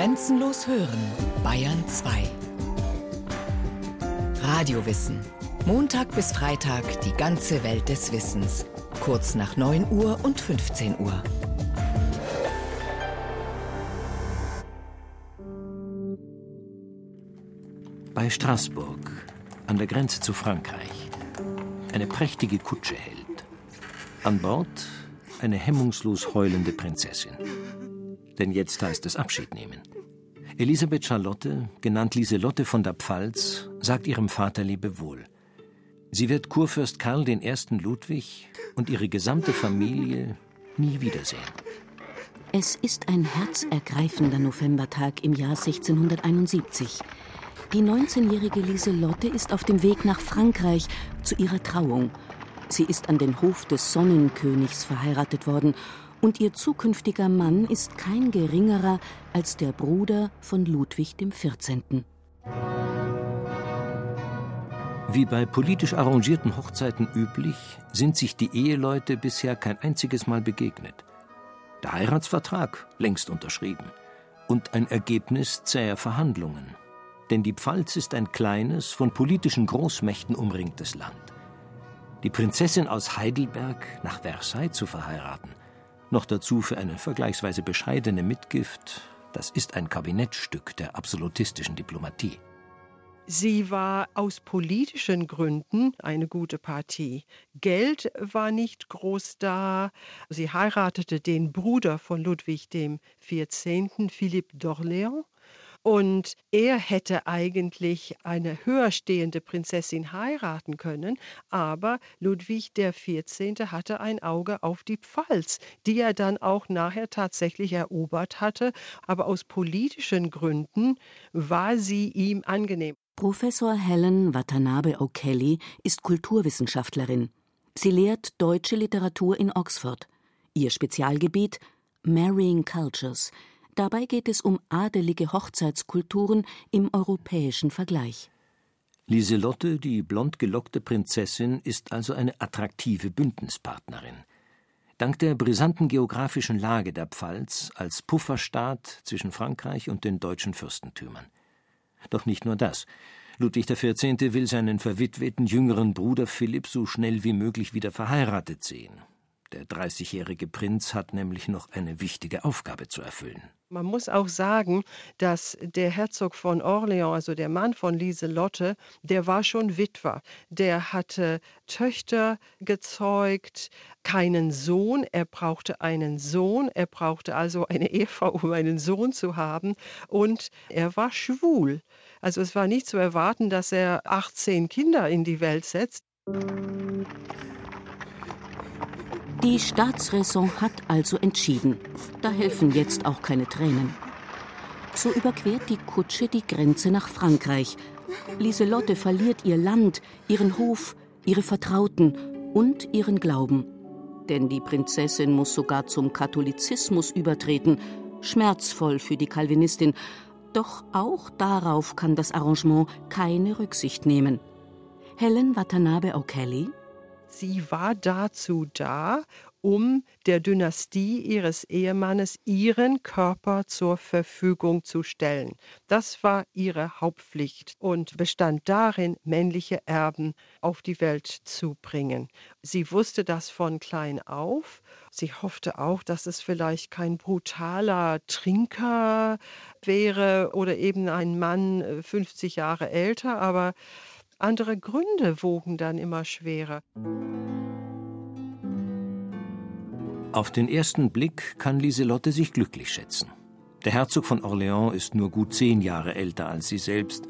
Grenzenlos hören, Bayern 2. Radiowissen. Montag bis Freitag die ganze Welt des Wissens. Kurz nach 9 Uhr und 15 Uhr. Bei Straßburg, an der Grenze zu Frankreich, eine prächtige Kutsche hält. An Bord eine hemmungslos heulende Prinzessin. Denn jetzt heißt es Abschied nehmen. Elisabeth Charlotte, genannt Lieselotte von der Pfalz, sagt ihrem Vater Lebewohl. Sie wird Kurfürst Karl I. Ludwig und ihre gesamte Familie nie wiedersehen. Es ist ein herzergreifender Novembertag im Jahr 1671. Die 19-jährige Lieselotte ist auf dem Weg nach Frankreich zu ihrer Trauung. Sie ist an den Hof des Sonnenkönigs verheiratet worden und ihr zukünftiger Mann ist kein geringerer als der Bruder von Ludwig XIV. Wie bei politisch arrangierten Hochzeiten üblich, sind sich die Eheleute bisher kein einziges Mal begegnet. Der Heiratsvertrag längst unterschrieben und ein Ergebnis zäher Verhandlungen. Denn die Pfalz ist ein kleines, von politischen Großmächten umringtes Land. Die Prinzessin aus Heidelberg nach Versailles zu verheiraten, noch dazu für eine vergleichsweise bescheidene Mitgift, das ist ein Kabinettstück der absolutistischen Diplomatie. Sie war aus politischen Gründen eine gute Partie. Geld war nicht groß da. Sie heiratete den Bruder von Ludwig XIV., Philipp d'Orléans. Und er hätte eigentlich eine höher stehende Prinzessin heiraten können, aber Ludwig XIV. hatte ein Auge auf die Pfalz, die er dann auch nachher tatsächlich erobert hatte, aber aus politischen Gründen war sie ihm angenehm. Professor Helen Watanabe O'Kelly ist Kulturwissenschaftlerin. Sie lehrt deutsche Literatur in Oxford. Ihr Spezialgebiet Marrying Cultures – Dabei geht es um adelige Hochzeitskulturen im europäischen Vergleich. Lieselotte, die blond gelockte Prinzessin, ist also eine attraktive Bündnispartnerin. Dank der brisanten geografischen Lage der Pfalz als Pufferstaat zwischen Frankreich und den deutschen Fürstentümern. Doch nicht nur das. Ludwig XIV. will seinen verwitweten jüngeren Bruder Philipp so schnell wie möglich wieder verheiratet sehen. Der 30-jährige Prinz hat nämlich noch eine wichtige Aufgabe zu erfüllen. Man muss auch sagen, dass der Herzog von Orléans, also der Mann von Lieselotte, der war schon Witwer. Der hatte Töchter gezeugt, keinen Sohn. Er brauchte einen Sohn. Er brauchte also eine Ehefrau, um einen Sohn zu haben. Und er war schwul. Also es war nicht zu erwarten, dass er 18 Kinder in die Welt setzt. Die Staatsräson hat also entschieden. Da helfen jetzt auch keine Tränen. So überquert die Kutsche die Grenze nach Frankreich. Lieselotte verliert ihr Land, ihren Hof, ihre Vertrauten und ihren Glauben. Denn die Prinzessin muss sogar zum Katholizismus übertreten, schmerzvoll für die Calvinistin. Doch auch darauf kann das Arrangement keine Rücksicht nehmen. Helen Watanabe O'Kelly Sie war dazu da, um der Dynastie ihres Ehemannes ihren Körper zur Verfügung zu stellen. Das war ihre Hauptpflicht und bestand darin, männliche Erben auf die Welt zu bringen. Sie wusste das von klein auf. Sie hoffte auch, dass es vielleicht kein brutaler Trinker wäre oder eben ein Mann 50 äh, Jahre älter, aber andere Gründe wogen dann immer schwerer. Auf den ersten Blick kann Lieselotte sich glücklich schätzen. Der Herzog von Orléans ist nur gut zehn Jahre älter als sie selbst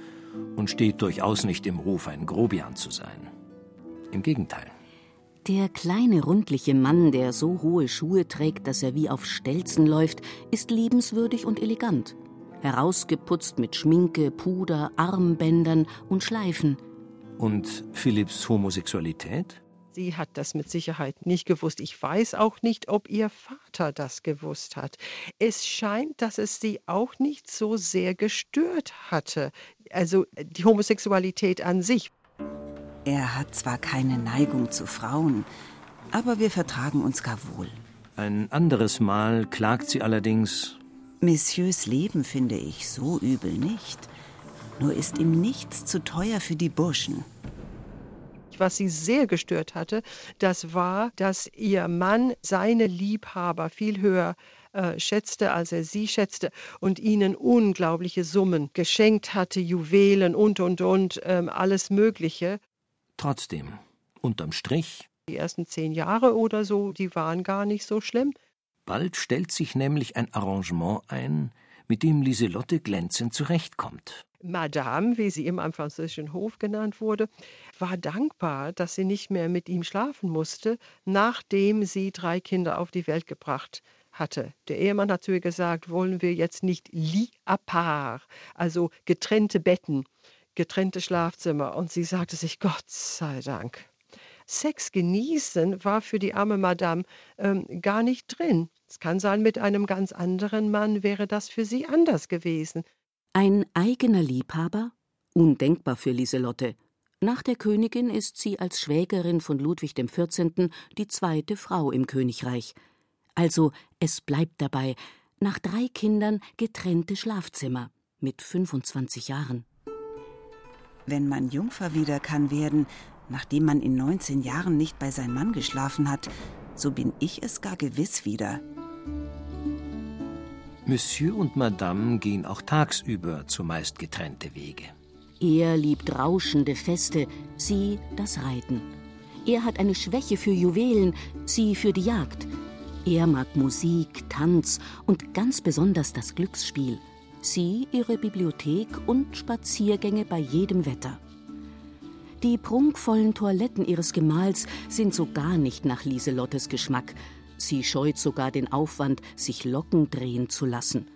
und steht durchaus nicht im Ruf, ein Grobian zu sein. Im Gegenteil. Der kleine, rundliche Mann, der so hohe Schuhe trägt, dass er wie auf Stelzen läuft, ist liebenswürdig und elegant. Herausgeputzt mit Schminke, Puder, Armbändern und Schleifen – und Philipps Homosexualität? Sie hat das mit Sicherheit nicht gewusst. Ich weiß auch nicht, ob ihr Vater das gewusst hat. Es scheint, dass es sie auch nicht so sehr gestört hatte. Also die Homosexualität an sich. Er hat zwar keine Neigung zu Frauen, aber wir vertragen uns gar wohl. Ein anderes Mal klagt sie allerdings, Messieurs Leben finde ich so übel nicht. Nur ist ihm nichts zu teuer für die Burschen. Was sie sehr gestört hatte, das war, dass ihr Mann seine Liebhaber viel höher äh, schätzte, als er sie schätzte und ihnen unglaubliche Summen geschenkt hatte, Juwelen und, und, und, ähm, alles Mögliche. Trotzdem, unterm Strich. Die ersten zehn Jahre oder so, die waren gar nicht so schlimm. Bald stellt sich nämlich ein Arrangement ein, mit dem Lieselotte glänzend zurechtkommt. Madame, wie sie immer am französischen Hof genannt wurde, war dankbar, dass sie nicht mehr mit ihm schlafen musste, nachdem sie drei Kinder auf die Welt gebracht hatte. Der Ehemann hat zu ihr gesagt, wollen wir jetzt nicht lit à part, also getrennte Betten, getrennte Schlafzimmer. Und sie sagte sich, Gott sei Dank. Sex genießen war für die arme Madame ähm, gar nicht drin. Es kann sein, mit einem ganz anderen Mann wäre das für sie anders gewesen. Ein eigener Liebhaber? Undenkbar für Lieselotte. Nach der Königin ist sie als Schwägerin von Ludwig XIV. die zweite Frau im Königreich. Also, es bleibt dabei, nach drei Kindern getrennte Schlafzimmer mit 25 Jahren. Wenn man Jungfer wieder kann werden, nachdem man in 19 Jahren nicht bei seinem Mann geschlafen hat, so bin ich es gar gewiss wieder. Monsieur und Madame gehen auch tagsüber zumeist getrennte Wege. Er liebt rauschende Feste, sie das Reiten. Er hat eine Schwäche für Juwelen, sie für die Jagd. Er mag Musik, Tanz und ganz besonders das Glücksspiel. Sie ihre Bibliothek und Spaziergänge bei jedem Wetter. Die prunkvollen Toiletten ihres Gemahls sind so gar nicht nach Lieselottes Geschmack. Sie scheut sogar den Aufwand, sich Locken drehen zu lassen.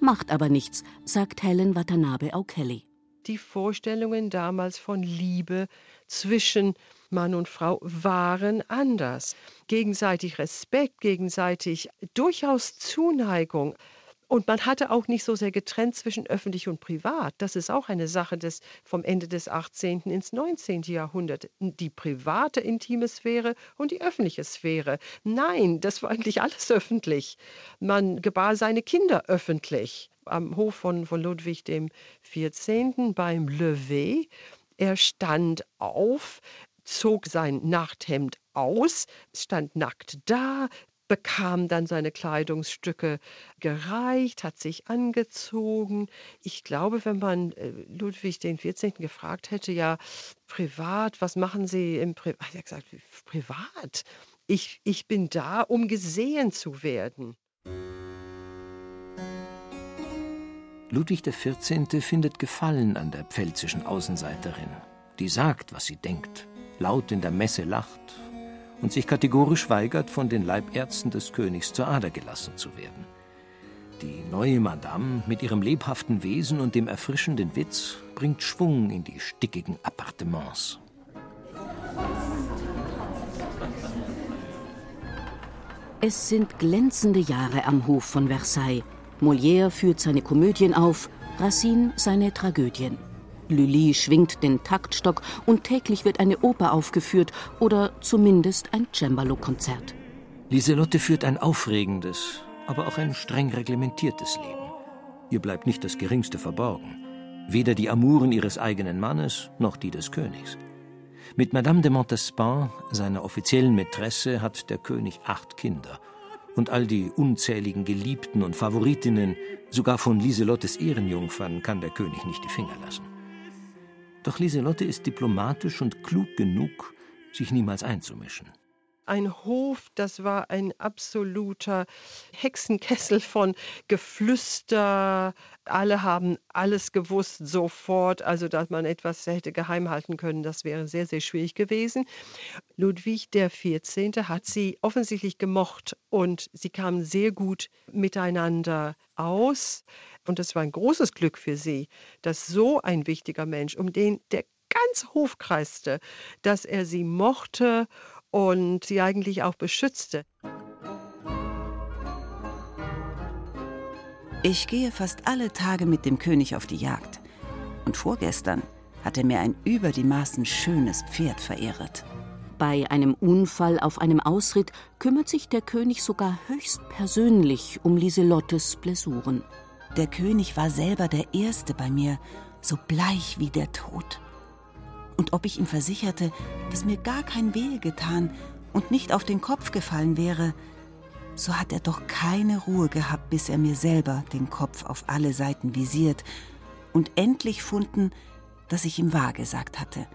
Macht aber nichts, sagt Helen Watanabe O'Kelly. Die Vorstellungen damals von Liebe zwischen Mann und Frau waren anders. Gegenseitig Respekt, gegenseitig durchaus Zuneigung. Und man hatte auch nicht so sehr getrennt zwischen öffentlich und privat. Das ist auch eine Sache des, vom Ende des 18. ins 19. Jahrhundert. Die private intime Sphäre und die öffentliche Sphäre. Nein, das war eigentlich alles öffentlich. Man gebar seine Kinder öffentlich. Am Hof von, von Ludwig XIV. beim Lever. Er stand auf, zog sein Nachthemd aus, stand nackt da, bekam dann seine Kleidungsstücke gereicht, hat sich angezogen. Ich glaube, wenn man äh, Ludwig XIV. gefragt hätte, ja, privat, was machen Sie im Privat? Er hat gesagt, privat. Ich, ich bin da, um gesehen zu werden. Ludwig XIV. findet Gefallen an der pfälzischen Außenseiterin, die sagt, was sie denkt, laut in der Messe lacht und sich kategorisch weigert, von den Leibärzten des Königs zur Ader gelassen zu werden. Die neue Madame mit ihrem lebhaften Wesen und dem erfrischenden Witz bringt Schwung in die stickigen Appartements. Es sind glänzende Jahre am Hof von Versailles. Molière führt seine Komödien auf, Racine seine Tragödien. Lully schwingt den Taktstock und täglich wird eine Oper aufgeführt oder zumindest ein Cembalo-Konzert. Lieselotte führt ein aufregendes, aber auch ein streng reglementiertes Leben. Ihr bleibt nicht das Geringste verborgen. Weder die Amuren ihres eigenen Mannes noch die des Königs. Mit Madame de Montespan, seiner offiziellen Mätresse, hat der König acht Kinder. Und all die unzähligen Geliebten und Favoritinnen, sogar von Lieselottes Ehrenjungfern, kann der König nicht die Finger lassen. Doch Lieselotte ist diplomatisch und klug genug, sich niemals einzumischen. Ein Hof, das war ein absoluter Hexenkessel von Geflüster. Alle haben alles gewusst sofort. Also, dass man etwas hätte geheim halten können, das wäre sehr, sehr schwierig gewesen. Ludwig XIV. hat sie offensichtlich gemocht und sie kamen sehr gut miteinander aus. Und es war ein großes Glück für sie, dass so ein wichtiger Mensch, um den der ganz Hof kreiste, dass er sie mochte und sie eigentlich auch beschützte. Ich gehe fast alle Tage mit dem König auf die Jagd. Und vorgestern hat er mir ein über die Maßen schönes Pferd verehret. Bei einem Unfall auf einem Ausritt kümmert sich der König sogar höchst persönlich um Lieselottes Blessuren. Der König war selber der Erste bei mir, so bleich wie der Tod. Und ob ich ihm versicherte, dass mir gar kein Wehe getan und nicht auf den Kopf gefallen wäre, so hat er doch keine Ruhe gehabt, bis er mir selber den Kopf auf alle Seiten visiert und endlich funden, dass ich ihm wahrgesagt hatte.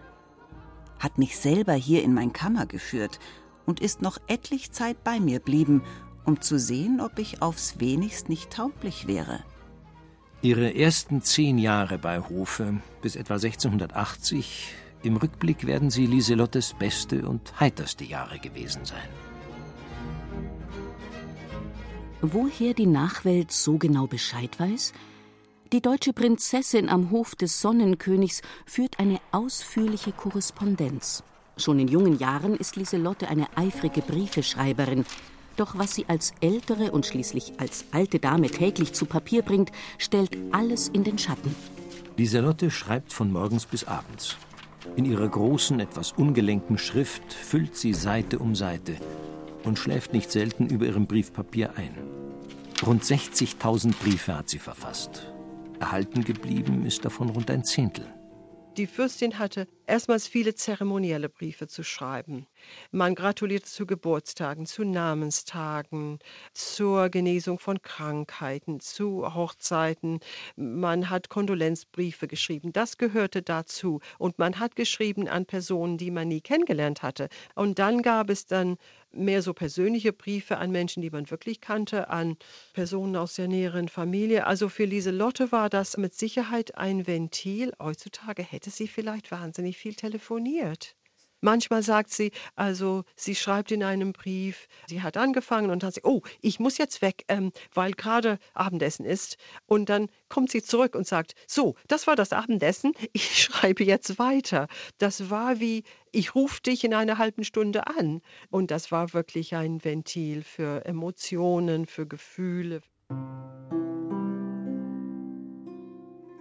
Hat mich selber hier in mein Kammer geführt und ist noch etlich Zeit bei mir blieben, um zu sehen, ob ich aufs wenigst nicht tauglich wäre. Ihre ersten zehn Jahre bei Hofe bis etwa 1680, im Rückblick werden sie Lieselottes beste und heiterste Jahre gewesen sein. Woher die Nachwelt so genau Bescheid weiß? Die deutsche Prinzessin am Hof des Sonnenkönigs führt eine ausführliche Korrespondenz. Schon in jungen Jahren ist Lieselotte eine eifrige Briefeschreiberin. Doch was sie als ältere und schließlich als alte Dame täglich zu Papier bringt, stellt alles in den Schatten. Lieselotte schreibt von morgens bis abends. In ihrer großen, etwas ungelenken Schrift füllt sie Seite um Seite und schläft nicht selten über ihrem Briefpapier ein. Rund 60.000 Briefe hat sie verfasst. Erhalten geblieben ist davon rund ein Zehntel. Die Fürstin hatte erstmals viele zeremonielle Briefe zu schreiben. Man gratulierte zu Geburtstagen, zu Namenstagen, zur Genesung von Krankheiten, zu Hochzeiten. Man hat Kondolenzbriefe geschrieben. Das gehörte dazu. Und man hat geschrieben an Personen, die man nie kennengelernt hatte. Und dann gab es dann mehr so persönliche Briefe an Menschen, die man wirklich kannte, an Personen aus der näheren Familie. Also für Lieselotte war das mit Sicherheit ein Ventil. Heutzutage hätte sie vielleicht wahnsinnig viel telefoniert. Manchmal sagt sie, also sie schreibt in einem Brief, sie hat angefangen und sagt sie, oh, ich muss jetzt weg, ähm, weil gerade Abendessen ist. Und dann kommt sie zurück und sagt, so, das war das Abendessen, ich schreibe jetzt weiter. Das war wie, ich rufe dich in einer halben Stunde an. Und das war wirklich ein Ventil für Emotionen, für Gefühle.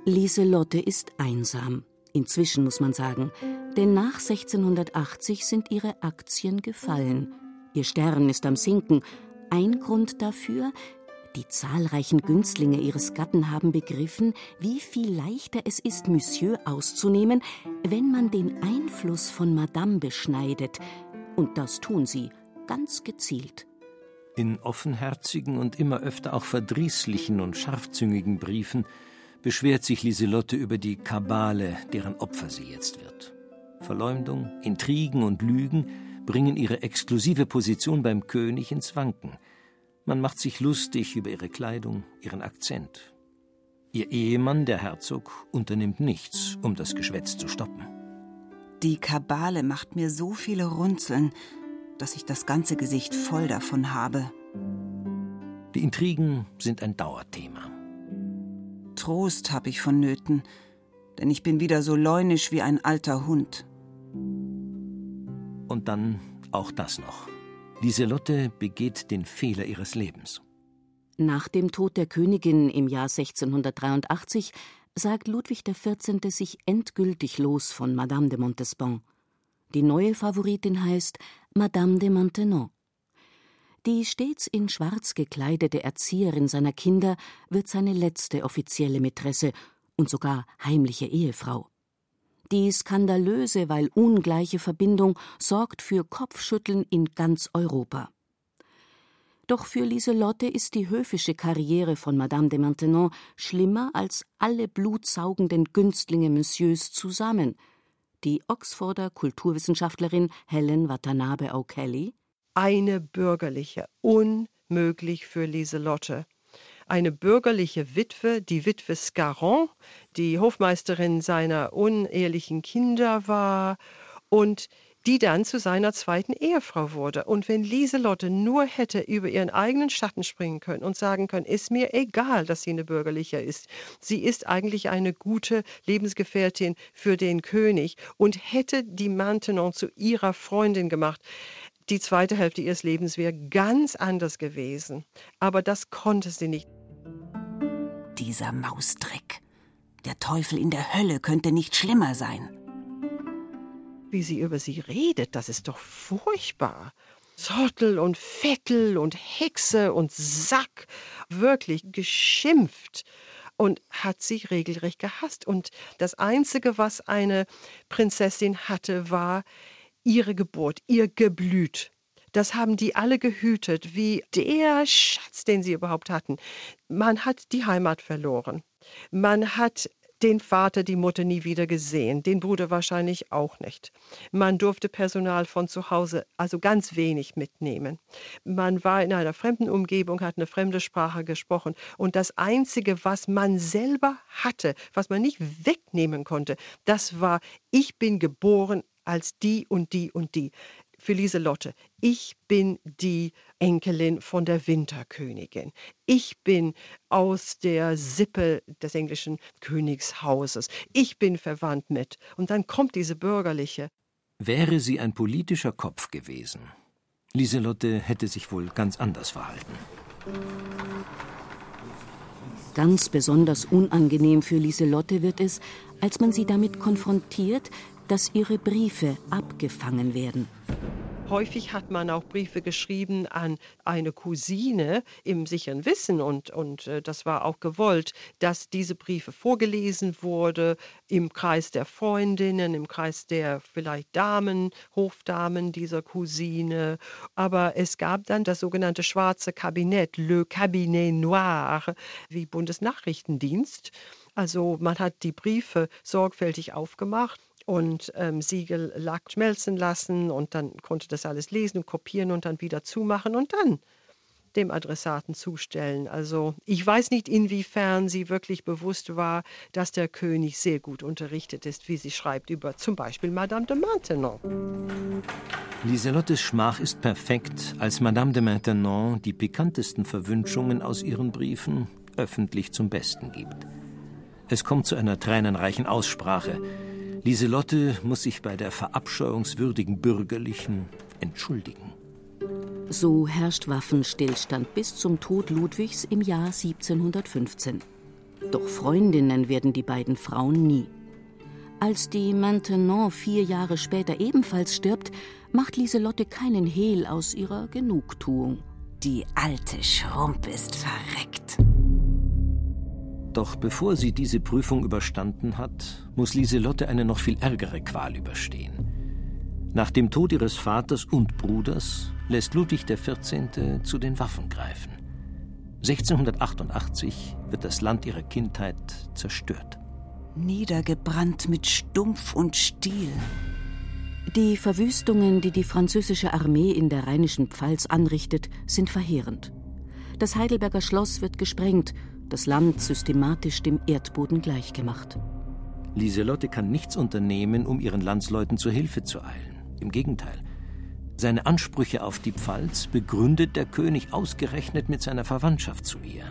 Lieselotte ist einsam. Inzwischen muss man sagen, denn nach 1680 sind ihre Aktien gefallen. Ihr Stern ist am Sinken. Ein Grund dafür, die zahlreichen Günstlinge ihres Gatten haben begriffen, wie viel leichter es ist, Monsieur auszunehmen, wenn man den Einfluss von Madame beschneidet. Und das tun sie ganz gezielt. In offenherzigen und immer öfter auch verdrießlichen und scharfzüngigen Briefen beschwert sich Lieselotte über die Kabale, deren Opfer sie jetzt wird. Verleumdung, Intrigen und Lügen bringen ihre exklusive Position beim König ins Wanken. Man macht sich lustig über ihre Kleidung, ihren Akzent. Ihr Ehemann, der Herzog, unternimmt nichts, um das Geschwätz zu stoppen. Die Kabale macht mir so viele Runzeln, dass ich das ganze Gesicht voll davon habe. Die Intrigen sind ein Dauerthema. Trost habe ich vonnöten, denn ich bin wieder so leunisch wie ein alter Hund. Und dann auch das noch. Lieselotte begeht den Fehler ihres Lebens. Nach dem Tod der Königin im Jahr 1683 sagt Ludwig XIV. sich endgültig los von Madame de Montespan. Die neue Favoritin heißt Madame de Maintenon. Die stets in Schwarz gekleidete Erzieherin seiner Kinder wird seine letzte offizielle Mätresse und sogar heimliche Ehefrau. Die skandalöse, weil ungleiche Verbindung sorgt für Kopfschütteln in ganz Europa. Doch für Lieselotte ist die höfische Karriere von Madame de Maintenon schlimmer als alle blutsaugenden Günstlinge Monsieurs zusammen. Die Oxforder Kulturwissenschaftlerin Helen Watanabe O'Kelly eine bürgerliche, unmöglich für Lieselotte. Eine bürgerliche Witwe, die Witwe Scarron, die Hofmeisterin seiner unehelichen Kinder war und die dann zu seiner zweiten Ehefrau wurde. Und wenn Lieselotte nur hätte über ihren eigenen Schatten springen können und sagen können, ist mir egal, dass sie eine bürgerliche ist. Sie ist eigentlich eine gute Lebensgefährtin für den König und hätte die Maintenon zu ihrer Freundin gemacht die zweite Hälfte ihres Lebens wäre ganz anders gewesen. Aber das konnte sie nicht. Dieser Mausdreck. Der Teufel in der Hölle könnte nicht schlimmer sein. wie sie über sie redet, das ist doch furchtbar. Zottel und Vettel und Hexe und Sack, wirklich geschimpft und hat sie regelrecht gehasst. Und das Einzige, was eine Prinzessin hatte, war ihre Geburt, ihr Geblüt. Das haben die alle gehütet, wie der Schatz, den sie überhaupt hatten. Man hat die Heimat verloren. Man hat den Vater, die Mutter nie wieder gesehen, den Bruder wahrscheinlich auch nicht. Man durfte Personal von zu Hause also ganz wenig mitnehmen. Man war in einer fremden Umgebung, hat eine fremde Sprache gesprochen und das Einzige, was man selber hatte, was man nicht wegnehmen konnte, das war, ich bin geboren als die und die und die für Lieselotte, ich bin die Enkelin von der Winterkönigin. Ich bin aus der Sippe des englischen Königshauses. Ich bin verwandt mit. Und dann kommt diese bürgerliche. Wäre sie ein politischer Kopf gewesen, Lieselotte hätte sich wohl ganz anders verhalten. Ganz besonders unangenehm für Lieselotte wird es, als man sie damit konfrontiert, dass ihre Briefe abgefangen werden. Häufig hat man auch Briefe geschrieben an eine Cousine im sicheren Wissen und, und äh, das war auch gewollt, dass diese Briefe vorgelesen wurde im Kreis der Freundinnen, im Kreis der vielleicht Damen, Hofdamen dieser Cousine. Aber es gab dann das sogenannte schwarze Kabinett, Le Cabinet Noir, wie Bundesnachrichtendienst. Also man hat die Briefe sorgfältig aufgemacht und ähm, Siegel Lack schmelzen lassen und dann konnte das alles lesen und kopieren und dann wieder zumachen und dann dem Adressaten zustellen. Also ich weiß nicht, inwiefern sie wirklich bewusst war, dass der König sehr gut unterrichtet ist, wie sie schreibt über zum Beispiel Madame de Maintenon. Lieselottes Schmach ist perfekt, als Madame de Maintenon die pikantesten Verwünschungen aus ihren Briefen öffentlich zum Besten gibt. Es kommt zu einer tränenreichen Aussprache. Lieselotte muss sich bei der verabscheuungswürdigen Bürgerlichen entschuldigen. So herrscht Waffenstillstand bis zum Tod Ludwigs im Jahr 1715. Doch Freundinnen werden die beiden Frauen nie. Als die Maintenon vier Jahre später ebenfalls stirbt, macht Lieselotte keinen Hehl aus ihrer Genugtuung. Die alte Schrump ist verreckt. Doch bevor sie diese Prüfung überstanden hat, muss Lieselotte eine noch viel ärgere Qual überstehen. Nach dem Tod ihres Vaters und Bruders lässt Ludwig XIV. zu den Waffen greifen. 1688 wird das Land ihrer Kindheit zerstört. Niedergebrannt mit Stumpf und Stiel. Die Verwüstungen, die die französische Armee in der rheinischen Pfalz anrichtet, sind verheerend. Das Heidelberger Schloss wird gesprengt das Land systematisch dem Erdboden gleichgemacht. Lieselotte kann nichts unternehmen, um ihren Landsleuten zur Hilfe zu eilen. Im Gegenteil. Seine Ansprüche auf die Pfalz begründet der König ausgerechnet mit seiner Verwandtschaft zu ihr.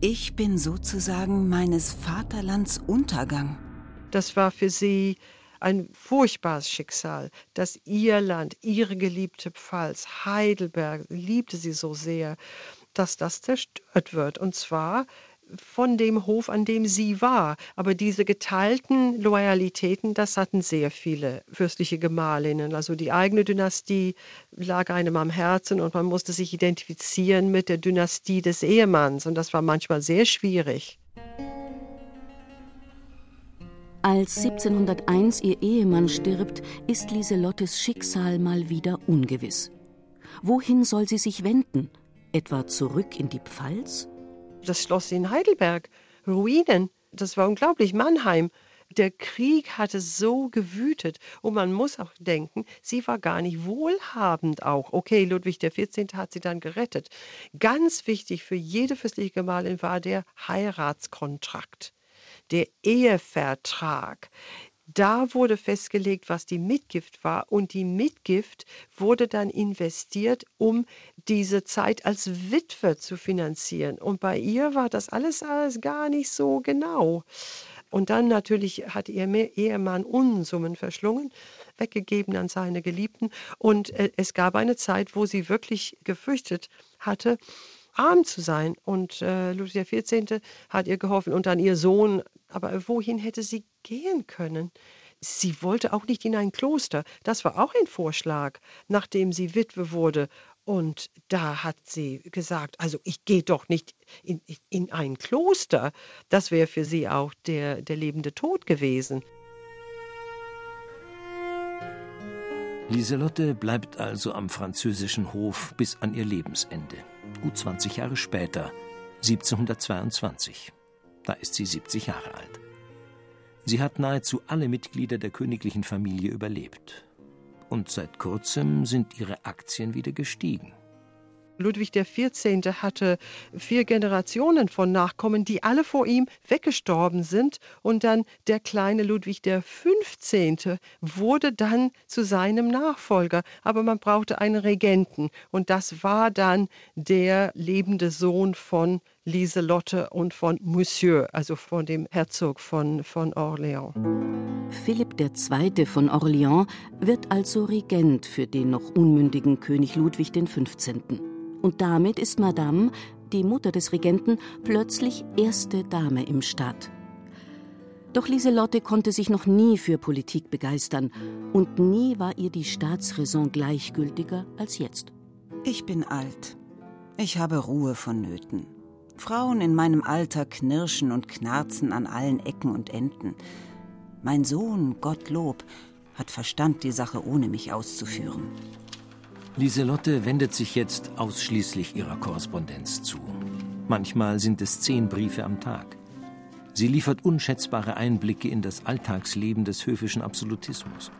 Ich bin sozusagen meines Vaterlands Untergang. Das war für sie ein furchtbares Schicksal, dass ihr Land, ihre geliebte Pfalz, Heidelberg, liebte sie so sehr, dass das zerstört wird. Und zwar von dem Hof, an dem sie war. Aber diese geteilten Loyalitäten, das hatten sehr viele fürstliche Gemahlinnen. Also die eigene Dynastie lag einem am Herzen und man musste sich identifizieren mit der Dynastie des Ehemanns. Und das war manchmal sehr schwierig. Als 1701 ihr Ehemann stirbt, ist Lieselottes Schicksal mal wieder ungewiss. Wohin soll sie sich wenden? Etwa zurück in die Pfalz? Das Schloss in Heidelberg, Ruinen, das war unglaublich, Mannheim. Der Krieg hatte so gewütet und man muss auch denken, sie war gar nicht wohlhabend auch. Okay, Ludwig XIV. hat sie dann gerettet. Ganz wichtig für jede fürstliche Gemahlin war der Heiratskontrakt, der Ehevertrag. Da wurde festgelegt, was die Mitgift war und die Mitgift wurde dann investiert, um diese Zeit als Witwe zu finanzieren. Und bei ihr war das alles, alles gar nicht so genau. Und dann natürlich hat ihr Ehemann Unsummen verschlungen, weggegeben an seine Geliebten. Und äh, es gab eine Zeit, wo sie wirklich gefürchtet hatte, arm zu sein. Und äh, Ludwig XIV. hat ihr geholfen und dann ihr Sohn. Aber wohin hätte sie gehen können? sie wollte auch nicht in ein Kloster. Das war auch ein Vorschlag, nachdem sie Witwe wurde. Und da hat sie gesagt, also ich gehe doch nicht in, in ein Kloster. Das wäre für sie auch der, der lebende Tod gewesen. Lieselotte bleibt also am französischen Hof bis an ihr Lebensende. Gut 20 Jahre später, 1722. Da ist sie 70 Jahre alt. Sie hat nahezu alle Mitglieder der königlichen Familie überlebt. Und seit kurzem sind ihre Aktien wieder gestiegen. Ludwig XIV. hatte vier Generationen von Nachkommen, die alle vor ihm weggestorben sind. Und dann der kleine Ludwig XV. wurde dann zu seinem Nachfolger. Aber man brauchte einen Regenten. Und das war dann der lebende Sohn von Lieselotte und von Monsieur, also von dem Herzog von, von Orléans. Philipp II. von Orléans wird also Regent für den noch unmündigen König Ludwig XV. Und damit ist Madame, die Mutter des Regenten, plötzlich erste Dame im Staat. Doch Lieselotte konnte sich noch nie für Politik begeistern und nie war ihr die Staatsräson gleichgültiger als jetzt. Ich bin alt. Ich habe Ruhe vonnöten. Frauen in meinem Alter knirschen und knarzen an allen Ecken und Enden. Mein Sohn, Gottlob, hat Verstand, die Sache ohne mich auszuführen. Lieselotte wendet sich jetzt ausschließlich ihrer Korrespondenz zu. Manchmal sind es zehn Briefe am Tag. Sie liefert unschätzbare Einblicke in das Alltagsleben des höfischen Absolutismus.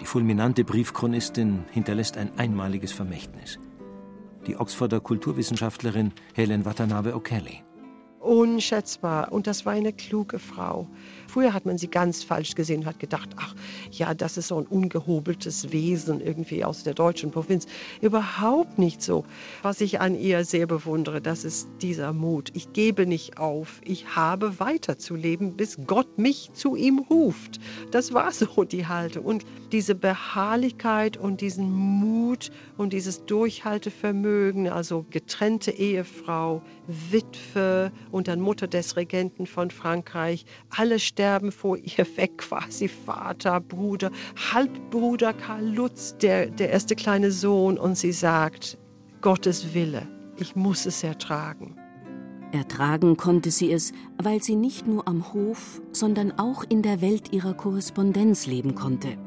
Die fulminante Briefchronistin hinterlässt ein einmaliges Vermächtnis. Die Oxforder Kulturwissenschaftlerin Helen Watanabe O'Kelly unschätzbar. Und das war eine kluge Frau. Früher hat man sie ganz falsch gesehen und hat gedacht, ach ja, das ist so ein ungehobeltes Wesen irgendwie aus der deutschen Provinz. Überhaupt nicht so. Was ich an ihr sehr bewundere, das ist dieser Mut. Ich gebe nicht auf. Ich habe weiterzuleben, bis Gott mich zu ihm ruft. Das war so die Haltung. Und diese Beharrlichkeit und diesen Mut und dieses Durchhaltevermögen, also getrennte Ehefrau, Witwe und dann Mutter des Regenten von Frankreich. Alle sterben vor ihr weg, quasi Vater, Bruder, Halbbruder Karl Lutz, der, der erste kleine Sohn. Und sie sagt, Gottes Wille, ich muss es ertragen. Ertragen konnte sie es, weil sie nicht nur am Hof, sondern auch in der Welt ihrer Korrespondenz leben konnte.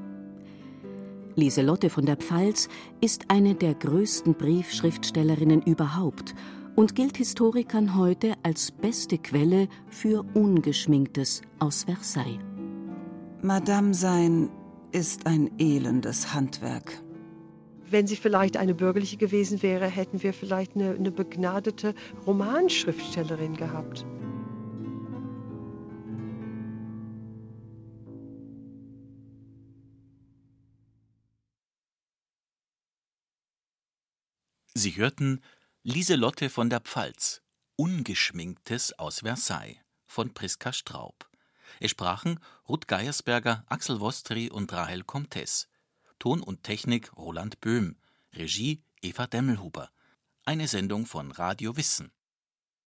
Lieselotte von der Pfalz ist eine der größten Briefschriftstellerinnen überhaupt und gilt Historikern heute als beste Quelle für Ungeschminktes aus Versailles. Madame sein ist ein elendes Handwerk. Wenn sie vielleicht eine bürgerliche gewesen wäre, hätten wir vielleicht eine, eine begnadete Romanschriftstellerin gehabt. Sie hörten Lieselotte von der Pfalz Ungeschminktes aus Versailles von Priska Straub. Es sprachen Ruth Geiersberger, Axel Wostri und Rahel Comtes. Ton und Technik Roland Böhm. Regie Eva Demmelhuber. Eine Sendung von Radio Wissen